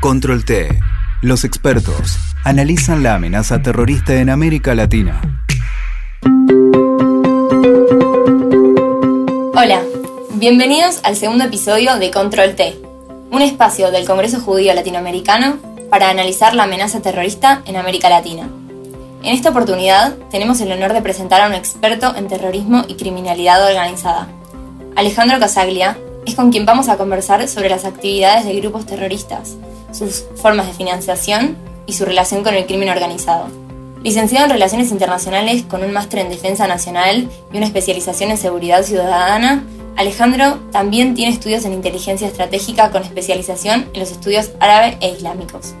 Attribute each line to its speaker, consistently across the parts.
Speaker 1: Control T. Los expertos analizan la amenaza terrorista en América Latina.
Speaker 2: Hola, bienvenidos al segundo episodio de Control T, un espacio del Congreso Judío Latinoamericano para analizar la amenaza terrorista en América Latina. En esta oportunidad tenemos el honor de presentar a un experto en terrorismo y criminalidad organizada. Alejandro Casaglia es con quien vamos a conversar sobre las actividades de grupos terroristas, sus formas de financiación y su relación con el crimen organizado. Licenciado en Relaciones Internacionales con un máster en Defensa Nacional y una especialización en Seguridad Ciudadana, Alejandro también tiene estudios en inteligencia estratégica con especialización en los estudios árabe e islámicos.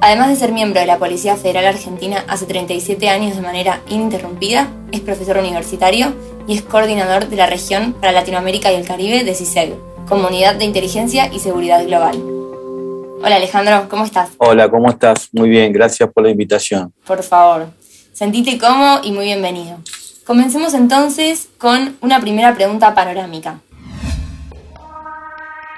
Speaker 2: Además de ser miembro de la Policía Federal Argentina hace 37 años de manera ininterrumpida, es profesor universitario y es coordinador de la región para Latinoamérica y el Caribe de CISEG, Comunidad de Inteligencia y Seguridad Global. Hola Alejandro, ¿cómo estás?
Speaker 3: Hola, ¿cómo estás? Muy bien, gracias por la invitación.
Speaker 2: Por favor, sentite cómodo y muy bienvenido. Comencemos entonces con una primera pregunta panorámica.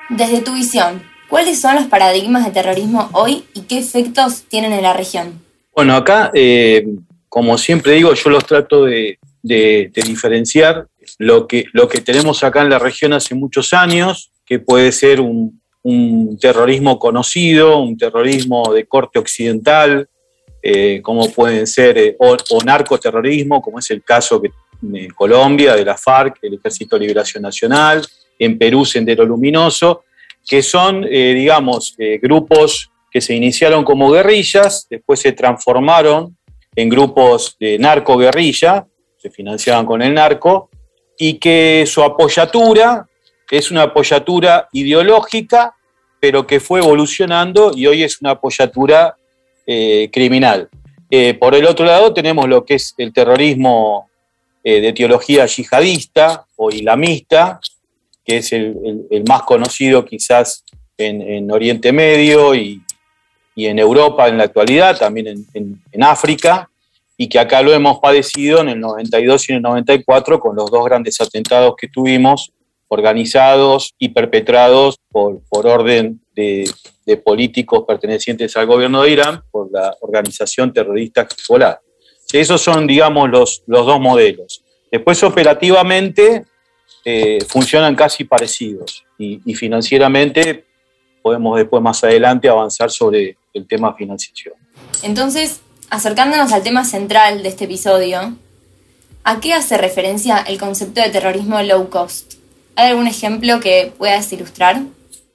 Speaker 2: Desde tu visión, ¿Cuáles son los paradigmas de terrorismo hoy y qué efectos tienen en la región?
Speaker 3: Bueno, acá, eh, como siempre digo, yo los trato de, diferenciar lo que, lo que tenemos acá en la región hace muchos años, que puede ser un, terrorismo conocido, un terrorismo de corte occidental, eh, como pueden ser, eh, o, narcoterrorismo, como es el caso de Colombia, de la FARC, el Ejército de Liberación Nacional, en Perú, Sendero Luminoso, que son, eh, digamos, grupos que se iniciaron como guerrillas, después se transformaron en grupos de narco-guerrilla, se financiaban con el narco, y que su apoyatura es una apoyatura ideológica, pero que fue evolucionando y hoy es una apoyatura eh, criminal. por el otro lado tenemos lo que es el terrorismo de teología yihadista o islamista, que es el, más conocido quizás en, Oriente Medio y, en Europa en la actualidad, también en, África, y que acá lo hemos padecido en el 92 y en el 94 con los dos grandes atentados que tuvimos, organizados y perpetrados por, por orden de, políticos pertenecientes al gobierno de Irán, por la organización terrorista Hezbollah. Esos son, digamos, los, los dos modelos. Después, operativamente, eh, funcionan casi parecidos y, financieramente podemos después más adelante avanzar sobre el tema financiación.
Speaker 2: Entonces, acercándonos al tema central de este episodio, ¿a qué hace referencia el concepto de terrorismo low cost? ¿Hay algún ejemplo que puedas ilustrar?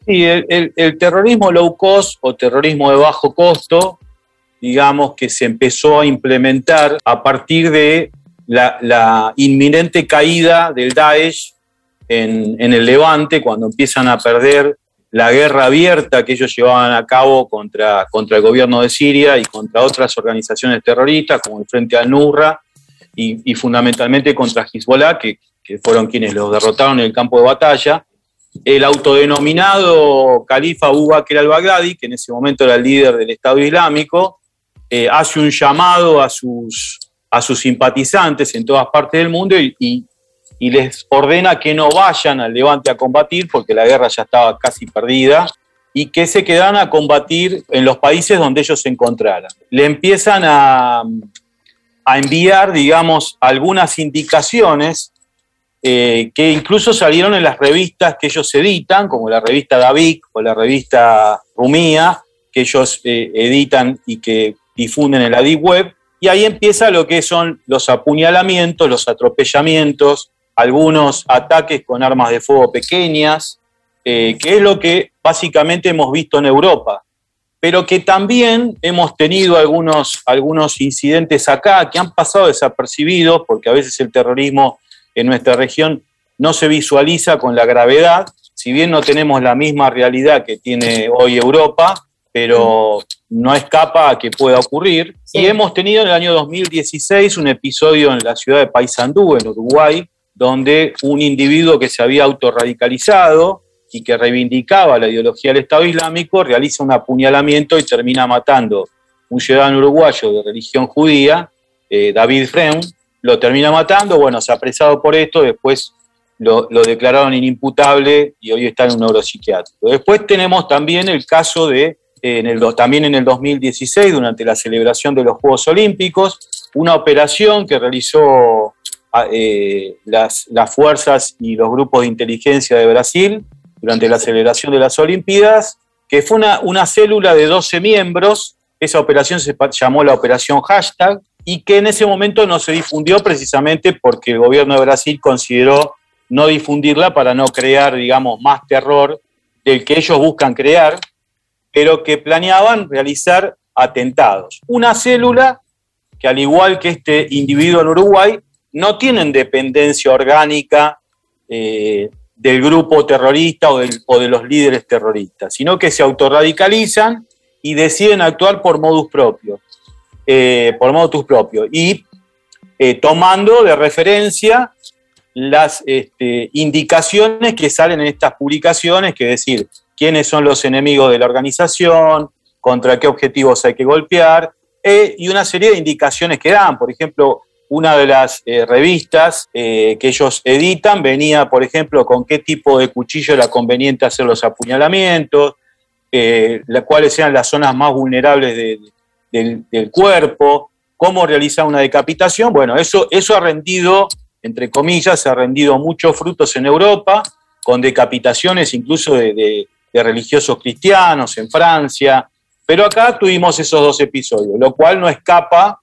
Speaker 3: Sí, el, terrorismo low cost o terrorismo de bajo costo, digamos que se empezó a implementar a partir de la, inminente caída del Daesh en, el Levante, cuando empiezan a perder la guerra abierta que ellos llevaban a cabo contra, contra el gobierno de Siria y contra otras organizaciones terroristas, como el Frente al-Nurra, y, fundamentalmente contra Hezbollah, que, fueron quienes los derrotaron en el campo de batalla. El autodenominado califa Abu Bakr al-Baghdadi, que en ese momento era el líder del Estado Islámico, eh, hace un llamado a sus, a sus simpatizantes en todas partes del mundo y, y les ordena que no vayan al Levante a combatir porque la guerra ya estaba casi perdida y que se quedan a combatir en los países donde ellos se encontraran. Le empiezan a, enviar, digamos, algunas indicaciones eh, que incluso salieron en las revistas que ellos editan, como la revista David o la revista Rumía, que ellos eh, editan y que difunden en la Deep Web, y ahí empieza lo que son los apuñalamientos, los atropellamientos, algunos ataques con armas de fuego pequeñas, eh, que es lo que básicamente hemos visto en Europa, pero que también hemos tenido algunos, algunos incidentes acá que han pasado desapercibidos, porque a veces el terrorismo en nuestra región no se visualiza con la gravedad, si bien no tenemos la misma realidad que tiene hoy Europa, pero no escapa a que pueda ocurrir. Y hemos tenido en el año 2016 un episodio en la ciudad de Paysandú, en Uruguay, donde un individuo que se había autorradicalizado y que reivindicaba la ideología del Estado Islámico realiza un apuñalamiento y termina matando un ciudadano uruguayo de religión judía, eh, David Freun, lo termina matando, bueno, se ha apresado por esto, después lo, declararon inimputable y hoy está en un neuropsiquiátrico. Después tenemos también el caso de en el, también en el 2016, durante la celebración de los Juegos Olímpicos, una operación que realizó ah, eh, las, fuerzas y los grupos de inteligencia de Brasil durante la celebración de las Olimpiadas, que fue una, una célula de 12 miembros. Esa operación se llamó la operación hashtag y que en ese momento no se difundió precisamente porque el gobierno de Brasil consideró no difundirla para no crear, digamos, más terror del que ellos buscan crear, pero que planeaban realizar atentados. Una célula que al igual que este individuo en Uruguay, no tienen dependencia orgánica eh, del grupo terrorista o, de los líderes terroristas, sino que se autorradicalizan y deciden actuar por modus propio, eh, por modus propio, y eh, tomando de referencia las este, indicaciones que salen en estas publicaciones, que es decir, quiénes son los enemigos de la organización, contra qué objetivos hay que golpear, eh, y una serie de indicaciones que dan. Por ejemplo, una de las eh, revistas que ellos editan venía, por ejemplo, con qué tipo de cuchillo era conveniente hacer los apuñalamientos, cuáles eran las zonas más vulnerables del, cuerpo, cómo realizar una decapitación. Bueno, eso, eso ha rendido, entre comillas, ha rendido muchos frutos en Europa, con decapitaciones incluso de religiosos cristianos en Francia, pero acá tuvimos esos dos episodios, lo cual no escapa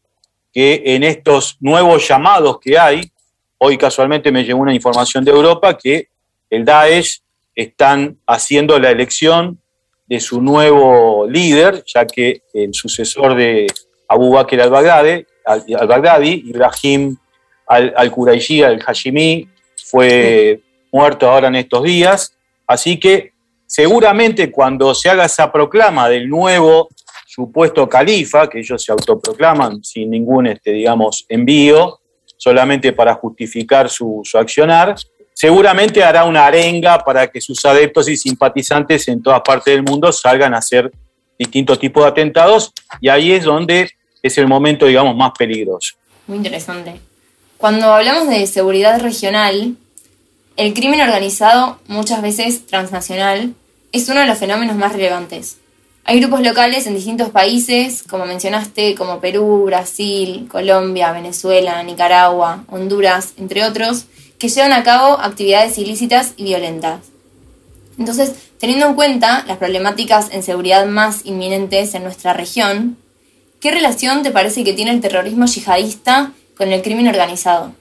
Speaker 3: que en estos nuevos llamados que hay, hoy casualmente me llegó una información de Europa que el Daesh están haciendo la elección de su nuevo líder, ya que el sucesor de Abu Bakr al-Baghdadi, al Ibrahim al-Quraishi, al-Hashimi, fue muerto ahora en estos días. Así que seguramente cuando se haga esa proclama del nuevo supuesto califa, que ellos se autoproclaman sin ningún, este, digamos, envío, solamente para justificar su, accionar, seguramente hará una arenga para que sus adeptos y simpatizantes en todas partes del mundo salgan a hacer distintos tipos de atentados y ahí es donde es el momento, digamos, más peligroso.
Speaker 2: Muy interesante. Cuando hablamos de seguridad regional, el crimen organizado, muchas veces transnacional, es uno de los fenómenos más relevantes. Hay grupos locales en distintos países, como mencionaste, como Perú, Brasil, Colombia, Venezuela, Nicaragua, Honduras, entre otros, que llevan a cabo actividades ilícitas y violentas. Entonces, teniendo en cuenta las problemáticas en seguridad más inminentes en nuestra región, ¿qué relación te parece que tiene el terrorismo yihadista con el crimen organizado?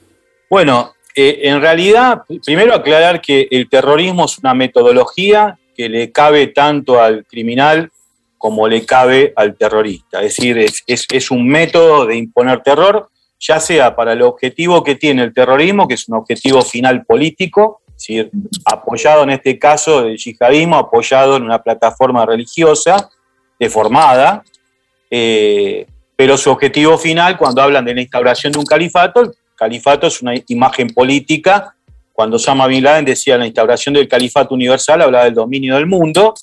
Speaker 3: Bueno, eh, en realidad, primero aclarar que el terrorismo es una metodología que le cabe tanto al criminal como le cabe al terrorista. Es decir, es, un método de imponer terror, ya sea para el objetivo que tiene el terrorismo, que es un objetivo final político, es decir, apoyado en este caso del yihadismo, apoyado en una plataforma religiosa deformada, eh, pero su objetivo final, cuando hablan de la instauración de un califato, califato es una imagen política. Cuando Osama Bin Laden decía la instauración del califato universal, hablaba del dominio del mundo,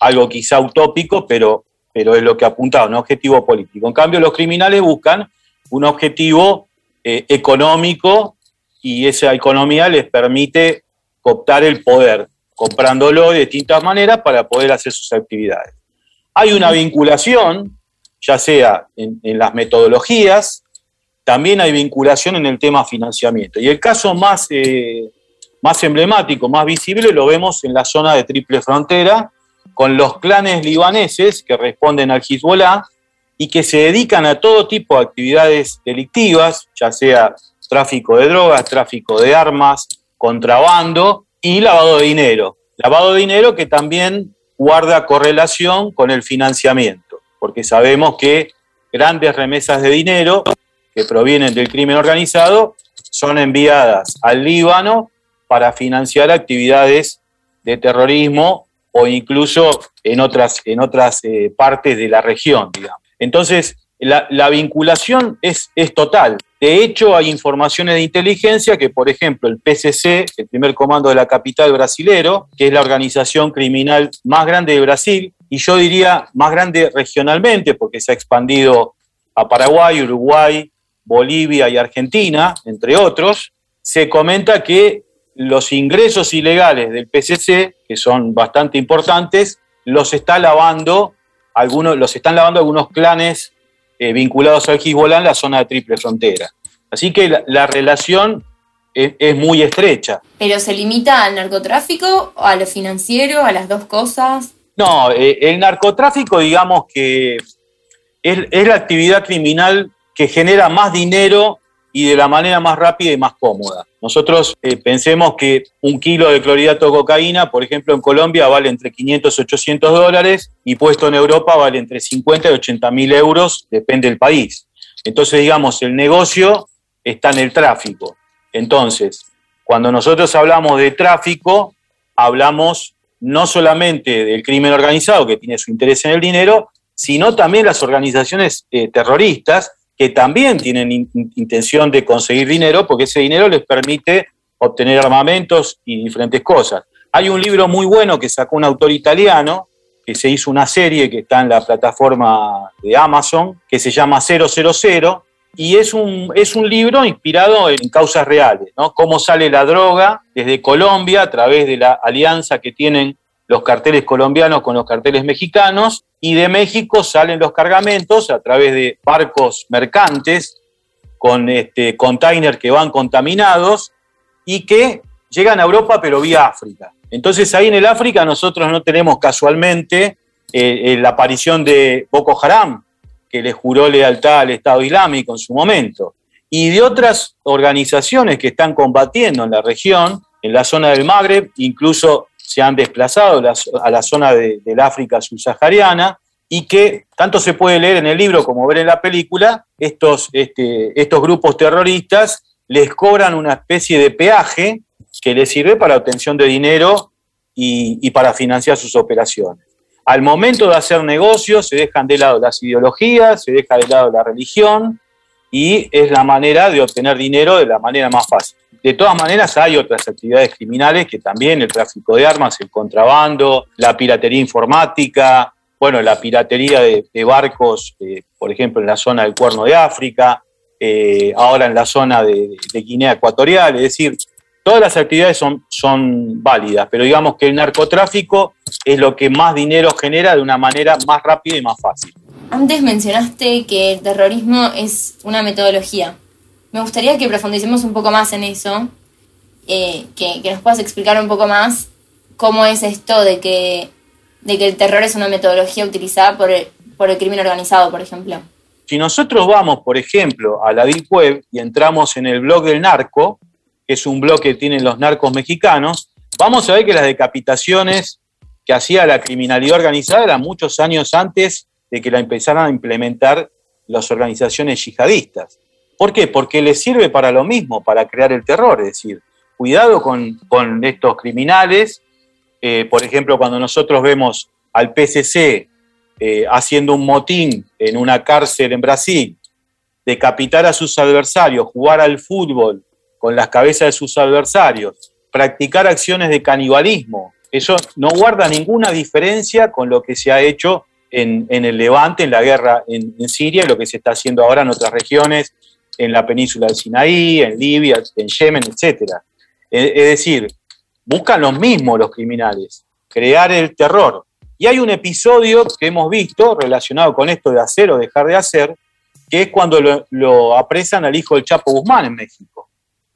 Speaker 3: algo quizá utópico, pero, pero es lo que apuntaba, un objetivo político. En cambio, los criminales buscan un objetivo eh, económico y esa economía les permite cooptar el poder, comprándolo de distintas maneras para poder hacer sus actividades. Hay una vinculación, ya sea en las metodologías, también hay vinculación en el tema financiamiento. Y el caso más, eh, más emblemático, más visible, lo vemos en la zona de triple frontera, con los clanes libaneses que responden al Hezbollah y que se dedican a todo tipo de actividades delictivas, ya sea tráfico de drogas, tráfico de armas, contrabando y lavado de dinero. Lavado de dinero que también guarda correlación con el financiamiento, porque sabemos que grandes remesas de dinero que provienen del crimen organizado son enviadas al Líbano para financiar actividades de terrorismo o incluso en otras, en otras eh, partes de la región, digamos. Entonces, la, vinculación es, es, total. De hecho, hay informaciones de inteligencia que, por ejemplo, el PCC, el primer comando de la capital brasilero, que es la organización criminal más grande de Brasil, y yo diría más grande regionalmente, porque se ha expandido a Paraguay, Uruguay, Bolivia y Argentina, entre otros, se comenta que los ingresos ilegales del PCC, que son bastante importantes, los está lavando algunos, los están lavando algunos clanes eh, vinculados al Hezbollah en la zona de triple frontera. Así que la, relación es, muy estrecha.
Speaker 2: ¿Pero se limita al narcotráfico, o a lo financiero, a las dos cosas?
Speaker 3: No, eh, el narcotráfico, digamos que es, la actividad criminal que genera más dinero y de la manera más rápida y más cómoda. Nosotros eh, pensemos que un kilo de clorhidrato de cocaína, por ejemplo, en Colombia vale entre 500 y 800 dólares y puesto en Europa vale entre 50 y 80 mil euros, depende del país. Entonces, digamos, el negocio está en el tráfico. Entonces, cuando nosotros hablamos de tráfico, hablamos no solamente del crimen organizado que tiene su interés en el dinero, sino también las organizaciones eh, terroristas que también tienen intención de conseguir dinero porque ese dinero les permite obtener armamentos y diferentes cosas. Hay un libro muy bueno que sacó un autor italiano, que se hizo una serie que está en la plataforma de Amazon, que se llama 000, y es un, es un libro inspirado en causas reales, ¿no? Cómo sale la droga desde Colombia a través de la alianza que tienen los carteles colombianos con los carteles mexicanos y de México salen los cargamentos a través de barcos mercantes con este, containers que van contaminados y que llegan a Europa pero vía África. Entonces ahí en el África nosotros no tenemos casualmente eh, eh, la aparición de Boko Haram, que le juró lealtad al Estado Islámico en su momento, y de otras organizaciones que están combatiendo en la región, en la zona del Magreb, incluso se han desplazado a la zona del África subsahariana y que tanto se puede leer en el libro como ver en la película, estos, este, estos grupos terroristas les cobran una especie de peaje que les sirve para obtención de dinero y, para financiar sus operaciones. Al momento de hacer negocios se dejan de lado las ideologías, se deja de lado la religión y es la manera de obtener dinero de la manera más fácil. De todas maneras, hay otras actividades criminales que también, el tráfico de armas, el contrabando, la piratería informática, bueno, la piratería de, barcos, eh, por ejemplo, en la zona del Cuerno de África, eh, ahora en la zona de, Guinea Ecuatorial, es decir, todas las actividades son, son válidas, pero digamos que el narcotráfico es lo que más dinero genera de una manera más rápida y más fácil.
Speaker 2: Antes mencionaste que el terrorismo es una metodología. Me gustaría que profundicemos un poco más en eso, eh, que, nos puedas explicar un poco más cómo es esto de que, de que el terror es una metodología utilizada por el, por el crimen organizado, por ejemplo.
Speaker 3: Si nosotros vamos, por ejemplo, a la Deep Web y entramos en el blog del narco, que es un blog que tienen los narcos mexicanos, vamos a ver que las decapitaciones que hacía la criminalidad organizada eran muchos años antes de que la empezaran a implementar las organizaciones yihadistas. ¿Por qué? Porque les sirve para lo mismo, para crear el terror. Es decir, cuidado con, estos criminales. Eh, por ejemplo, cuando nosotros vemos al PCC eh, haciendo un motín en una cárcel en Brasil, decapitar a sus adversarios, jugar al fútbol con las cabezas de sus adversarios, practicar acciones de canibalismo, eso no guarda ninguna diferencia con lo que se ha hecho en, el Levante, en la guerra en, en Siria, y lo que se está haciendo ahora en otras regiones en la península del Sinaí, en Libia, en Yemen, etc. Es decir, buscan los mismos los criminales, crear el terror. Y hay un episodio que hemos visto relacionado con esto de hacer o dejar de hacer, que es cuando lo, apresan al hijo del Chapo Guzmán en México,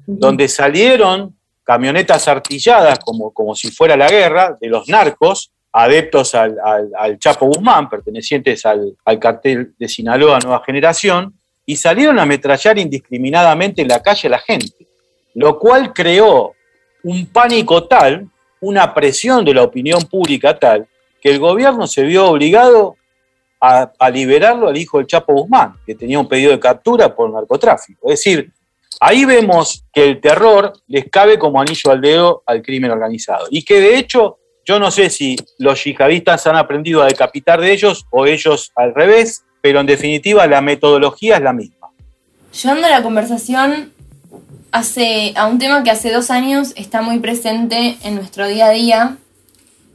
Speaker 3: donde salieron camionetas artilladas como, como si fuera la guerra de los narcos, adeptos al, Chapo Guzmán, pertenecientes al, al cartel de Sinaloa Nueva Generación, y salieron a ametrallar indiscriminadamente en la calle a la gente, lo cual creó un pánico tal, una presión de la opinión pública tal, que el gobierno se vio obligado a, liberarlo al hijo del Chapo Guzmán, que tenía un pedido de captura por narcotráfico. Es decir, ahí vemos que el terror les cabe como anillo al dedo al crimen organizado. Y que de hecho, yo no sé si los yihadistas han aprendido a decapitar de ellos o ellos al revés, pero en definitiva la metodología es la misma.
Speaker 2: Llevando la conversación hace, a un tema que hace dos años está muy presente en nuestro día a día,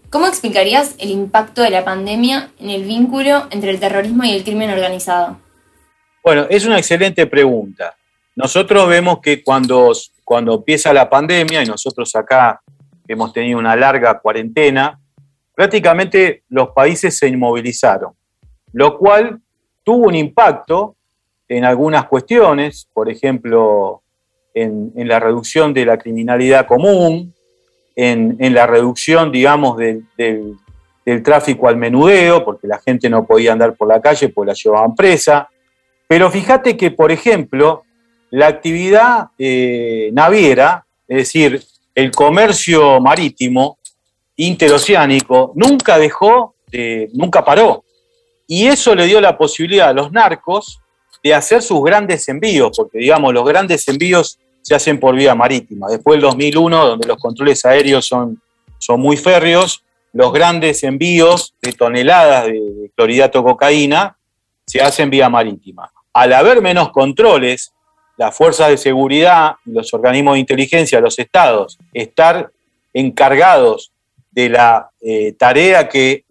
Speaker 2: ¿cómo explicarías el impacto de la pandemia en el vínculo entre el terrorismo y el crimen organizado?
Speaker 3: Bueno, es una excelente pregunta. Nosotros vemos que cuando, cuando empieza la pandemia, y nosotros acá hemos tenido una larga cuarentena, prácticamente los países se inmovilizaron lo cual tuvo un impacto en algunas cuestiones, por ejemplo, en, la reducción de la criminalidad común, en, la reducción, digamos, del, tráfico al menudeo, porque la gente no podía andar por la calle, pues la llevaban presa. Pero fíjate que, por ejemplo, la actividad eh, naviera, es decir, el comercio marítimo interoceánico, nunca dejó, de, nunca paró. Y eso le dio la posibilidad a los narcos de hacer sus grandes envíos, porque digamos, los grandes envíos se hacen por vía marítima. Después del 2001, donde los controles aéreos son, son muy férreos, los grandes envíos de toneladas de cloridato cocaína se hacen vía marítima. Al haber menos controles, las fuerzas de seguridad, los organismos de inteligencia, los estados, estar encargados de la eh, tarea que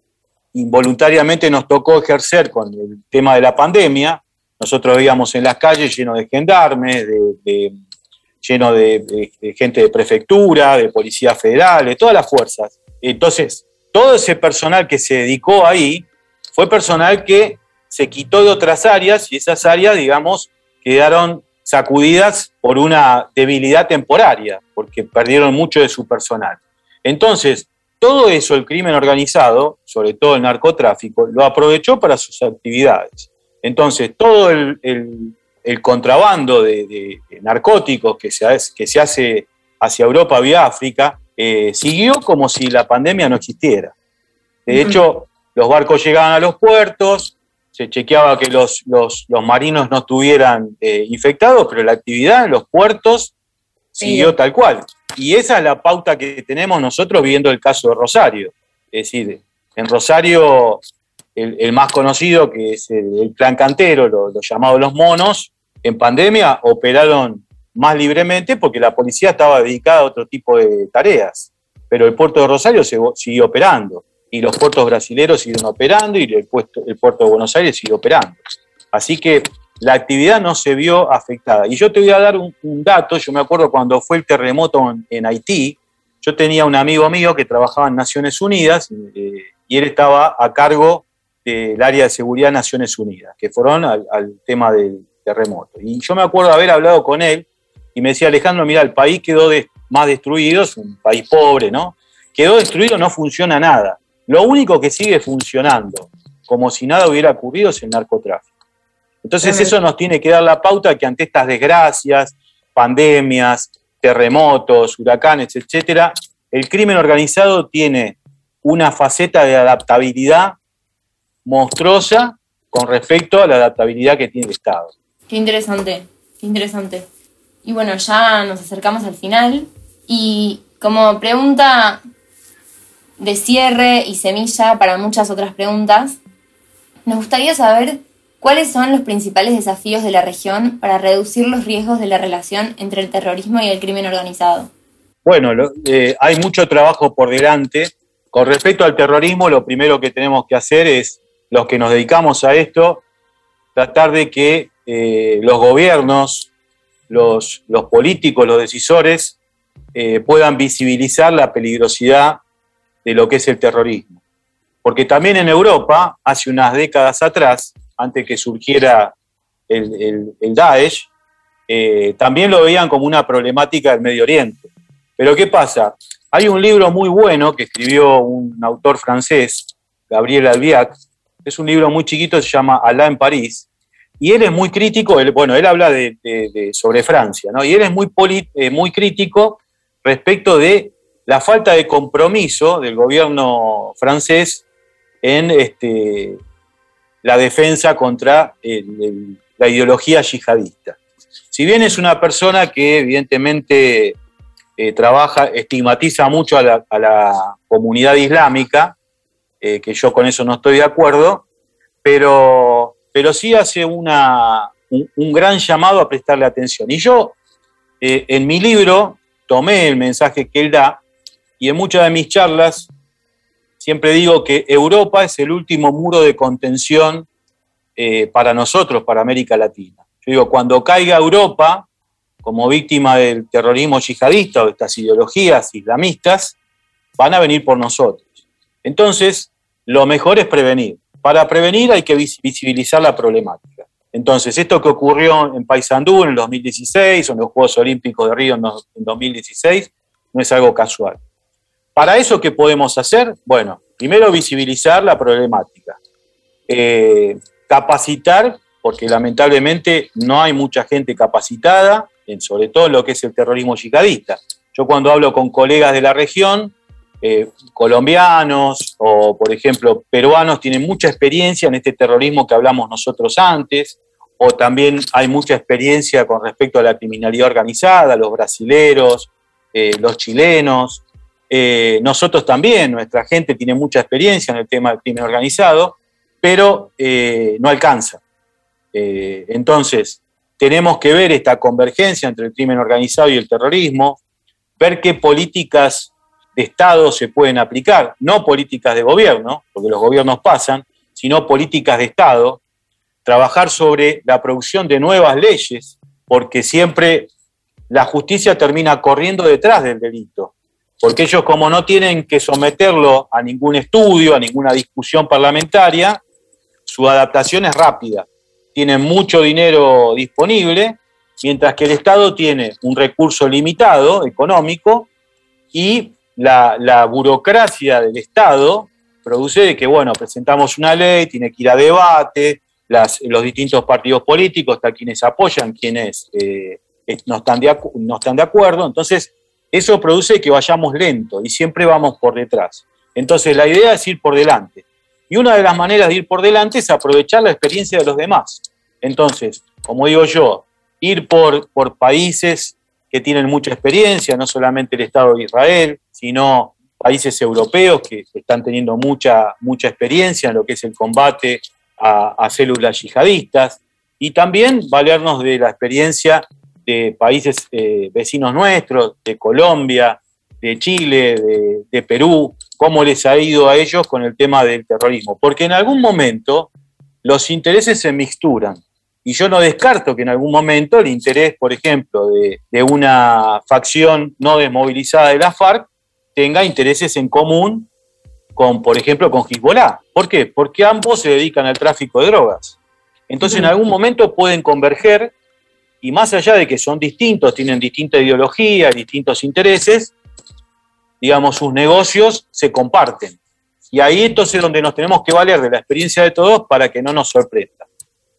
Speaker 3: involuntariamente nos tocó ejercer con el tema de la pandemia, nosotros veíamos en las calles lleno de gendarmes, de, lleno de, gente de prefectura, de policía federal, de todas las fuerzas. Entonces, todo ese personal que se dedicó ahí fue personal que se quitó de otras áreas y esas áreas, digamos, quedaron sacudidas por una debilidad temporaria, porque perdieron mucho de su personal. Entonces, todo eso el crimen organizado, sobre todo el narcotráfico, lo aprovechó para sus actividades. Entonces, todo el, contrabando de, narcóticos que se, que se, hace hacia Europa vía África eh, siguió como si la pandemia no existiera. De hecho, los barcos llegaban a los puertos, se chequeaba que los, marinos no estuvieran eh, infectados, pero la actividad en los puertos siguió tal cual. Y esa es la pauta que tenemos nosotros viendo el caso de Rosario. Es decir, en Rosario el, más conocido, que es el, plan cantero, los lo llamados los monos, en pandemia operaron más libremente porque la policía estaba dedicada a otro tipo de tareas. Pero el puerto de Rosario se, siguió operando y los puertos brasileños siguieron operando y el, puerto, el puerto de Buenos Aires sigue operando. Así que la actividad no se vio afectada. Y yo te voy a dar un, dato, yo me acuerdo cuando fue el terremoto en, Haití, yo tenía un amigo mío que trabajaba en Naciones Unidas eh, y él estaba a cargo del área de seguridad de Naciones Unidas, que fueron al, tema del terremoto. Y yo me acuerdo haber hablado con él y me decía, Alejandro, mira, el país quedó más destruido, es un país pobre, ¿no? Quedó destruido, no funciona nada. Lo único que sigue funcionando, como si nada hubiera ocurrido, es el narcotráfico. Entonces eso nos tiene que dar la pauta que ante estas desgracias, pandemias, terremotos, huracanes, etcétera, el crimen organizado tiene una faceta de adaptabilidad monstruosa con respecto a la adaptabilidad que tiene el Estado.
Speaker 2: Qué interesante, qué interesante. Y bueno, ya nos acercamos al final y como pregunta de cierre y semilla para muchas otras preguntas, nos gustaría saber cuáles son los principales desafíos de la región para reducir los riesgos de la relación entre el terrorismo y el crimen organizado.
Speaker 3: Bueno, eh, hay mucho trabajo por delante. Con respecto al terrorismo, lo primero que tenemos que hacer es los que nos dedicamos a esto, tratar de que eh, los gobiernos, los, políticos, los decisores eh, puedan visibilizar la peligrosidad de lo que es el terrorismo. Porque también en Europa, hace unas décadas atrás, antes que surgiera el, Daesh, eh, también lo veían como una problemática del Medio Oriente. Pero ¿qué pasa? Hay un libro muy bueno que escribió un autor francés, Gabriel Albiac, es un libro muy chiquito, se llama Alá en París, y él es muy crítico, bueno, él habla sobre Francia, ¿no? Y él es muy, eh, muy crítico respecto de la falta de compromiso del gobierno francés en este, la defensa contra la ideología yihadista. Si bien es una persona que evidentemente eh, trabaja, estigmatiza mucho a la comunidad islámica, eh, que yo con eso no estoy de acuerdo, pero, pero sí hace una, un, gran llamado a prestarle atención. Y yo, eh, en mi libro, tomé el mensaje que él da y en muchas de mis charlas siempre digo que Europa es el último muro de contención eh, para nosotros, para América Latina. Yo digo, cuando caiga Europa como víctima del terrorismo yihadista o de estas ideologías islamistas, van a venir por nosotros. Entonces, lo mejor es prevenir. para prevenir hay que visibilizar la problemática. Entonces, esto que ocurrió en Paysandú en el 2016 o en los Juegos Olímpicos de Río en 2016 no es algo casual. Para eso, ¿qué podemos hacer? Bueno, primero visibilizar la problemática, eh, capacitar, porque lamentablemente no hay mucha gente capacitada, en, sobre todo lo que es el terrorismo yihadista. Yo cuando hablo con colegas de la región, eh, colombianos o, por ejemplo, peruanos tienen mucha experiencia en este terrorismo que hablamos nosotros antes, o también hay mucha experiencia con respecto a la criminalidad organizada, los brasileros, eh, los chilenos, eh, nosotros también, nuestra gente tiene mucha experiencia en el tema del crimen organizado, pero no alcanza. entonces, tenemos que ver esta convergencia entre el crimen organizado y el terrorismo, ver qué políticas de Estado se pueden aplicar, no políticas de gobierno, porque los gobiernos pasan, sino políticas de Estado, trabajar sobre la producción de nuevas leyes, porque siempre la justicia termina corriendo detrás del delito, porque ellos como no tienen que someterlo a ningún estudio, a ninguna discusión parlamentaria, su adaptación es rápida, tienen mucho dinero disponible, mientras que el Estado tiene un recurso limitado económico y la, burocracia del Estado produce que, bueno, presentamos una ley, tiene que ir a debate, los distintos partidos políticos, está quienes apoyan, quienes eh, no, están de, no están de acuerdo, entonces eso produce que vayamos lento y siempre vamos por detrás. Entonces la idea es ir por delante. Y una de las maneras de ir por delante es aprovechar la experiencia de los demás. Entonces, como digo yo, ir por, por países que tienen mucha experiencia, no solamente el Estado de Israel, sino países europeos que están teniendo mucha, mucha experiencia en lo que es el combate a, células yihadistas, y también valernos de la experiencia de países eh, vecinos nuestros, de Colombia, de Chile, de, de Perú, cómo les ha ido a ellos con el tema del terrorismo. Porque en algún momento los intereses se mixturan. Y yo no descarto que en algún momento el interés, por ejemplo, de, una facción no desmovilizada de la FARC tenga intereses en común con, por ejemplo, con Hezbollah. ¿Por qué? Porque ambos se dedican al tráfico de drogas. Entonces, en algún momento pueden converger y más allá de que son distintos, tienen distinta ideología, distintos intereses, digamos, sus negocios se comparten. Y ahí entonces es donde nos tenemos que valer de la experiencia de todos para que no nos sorprenda.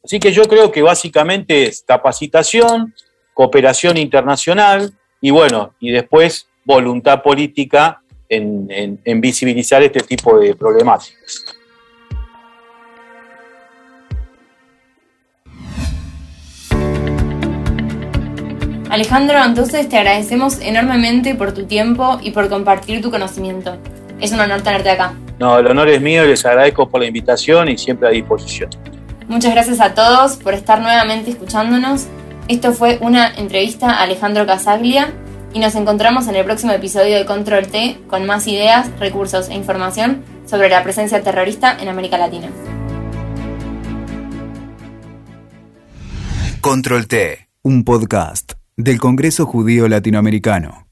Speaker 3: Así que yo creo que básicamente es capacitación, cooperación internacional y bueno, y después voluntad política en, visibilizar este tipo de problemáticas.
Speaker 2: Alejandro, entonces te agradecemos enormemente por tu tiempo y por compartir tu conocimiento. Es un honor tenerte acá.
Speaker 3: No, el honor es mío y les agradezco por la invitación y siempre a disposición.
Speaker 2: Muchas gracias a todos por estar nuevamente escuchándonos. Esto fue una entrevista a Alejandro Casaglia y nos encontramos en el próximo episodio de Control T con más ideas, recursos e información sobre la presencia terrorista en América Latina.
Speaker 1: Control T, un podcast del Congreso Judío Latinoamericano.